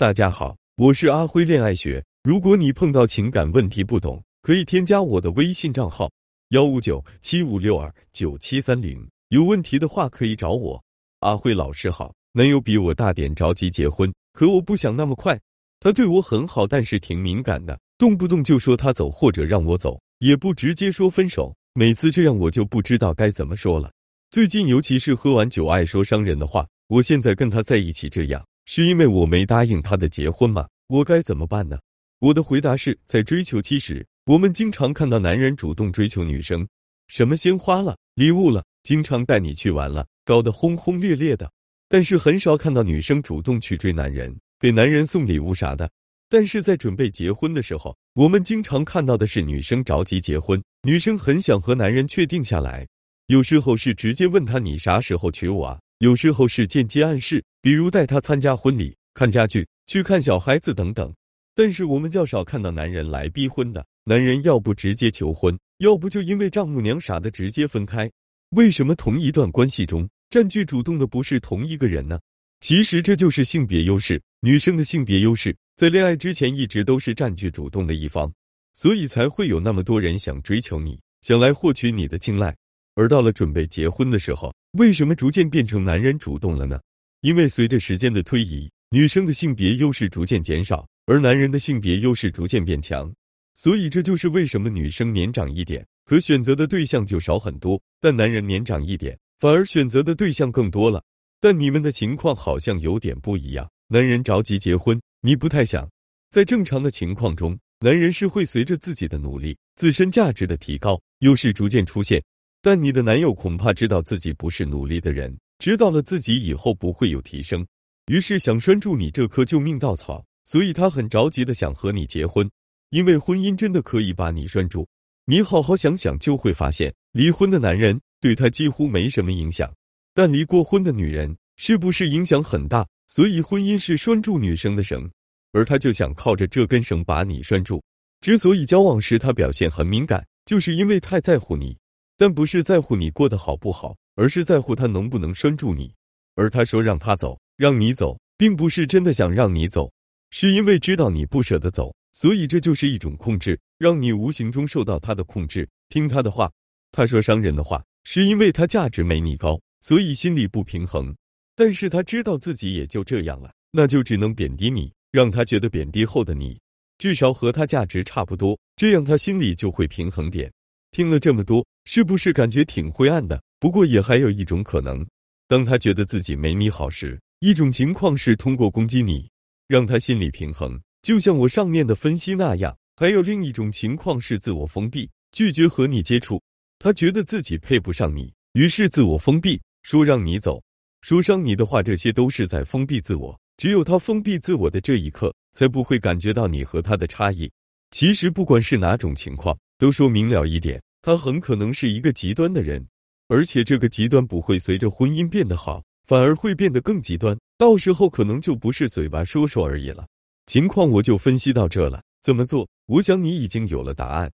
大家好，我是阿辉恋爱学。如果你碰到情感问题不懂，可以添加我的微信账号幺五九七五六二九七三零。有问题的话可以找我。阿辉老师好，男友比我大点，着急结婚，可我不想那么快。他对我很好，但是挺敏感的，动不动就说他走或者让我走，也不直接说分手。每次这样，我就不知道该怎么说了。最近尤其是喝完酒爱说伤人的话。我现在跟他在一起这样。是因为我没答应他的结婚吗？我该怎么办呢？我的回答是在追求期时，我们经常看到男人主动追求女生，什么鲜花了、礼物了，经常带你去玩了，搞得轰轰烈烈的。但是很少看到女生主动去追男人，给男人送礼物啥的。但是在准备结婚的时候，我们经常看到的是女生着急结婚，女生很想和男人确定下来，有时候是直接问他你啥时候娶我啊？有时候是间接暗示，比如带他参加婚礼、看家具、去看小孩子等等。但是我们较少看到男人来逼婚的。男人要不直接求婚，要不就因为丈母娘啥的直接分开。为什么同一段关系中占据主动的不是同一个人呢？其实这就是性别优势。女生的性别优势在恋爱之前一直都是占据主动的一方，所以才会有那么多人想追求你，想来获取你的青睐。而到了准备结婚的时候，为什么逐渐变成男人主动了呢？因为随着时间的推移，女生的性别优势逐渐减少，而男人的性别优势逐渐变强。所以这就是为什么女生年长一点，可选择的对象就少很多；但男人年长一点，反而选择的对象更多了。但你们的情况好像有点不一样。男人着急结婚，你不太想。在正常的情况中，男人是会随着自己的努力、自身价值的提高，优势逐渐出现。但你的男友恐怕知道自己不是努力的人，知道了自己以后不会有提升，于是想拴住你这棵救命稻草，所以他很着急的想和你结婚，因为婚姻真的可以把你拴住。你好好想想就会发现，离婚的男人对他几乎没什么影响，但离过婚的女人是不是影响很大？所以婚姻是拴住女生的绳，而他就想靠着这根绳把你拴住。之所以交往时他表现很敏感，就是因为太在乎你。但不是在乎你过得好不好，而是在乎他能不能拴住你。而他说让他走，让你走，并不是真的想让你走，是因为知道你不舍得走，所以这就是一种控制，让你无形中受到他的控制，听他的话。他说伤人的话，是因为他价值没你高，所以心里不平衡。但是他知道自己也就这样了，那就只能贬低你，让他觉得贬低后的你至少和他价值差不多，这样他心里就会平衡点。听了这么多，是不是感觉挺灰暗的？不过也还有一种可能，当他觉得自己没你好时，一种情况是通过攻击你，让他心理平衡，就像我上面的分析那样；还有另一种情况是自我封闭，拒绝和你接触。他觉得自己配不上你，于是自我封闭，说让你走，说伤你的话，这些都是在封闭自我。只有他封闭自我的这一刻，才不会感觉到你和他的差异。其实不管是哪种情况。都说明了一点，他很可能是一个极端的人，而且这个极端不会随着婚姻变得好，反而会变得更极端。到时候可能就不是嘴巴说说而已了。情况我就分析到这了，怎么做？我想你已经有了答案。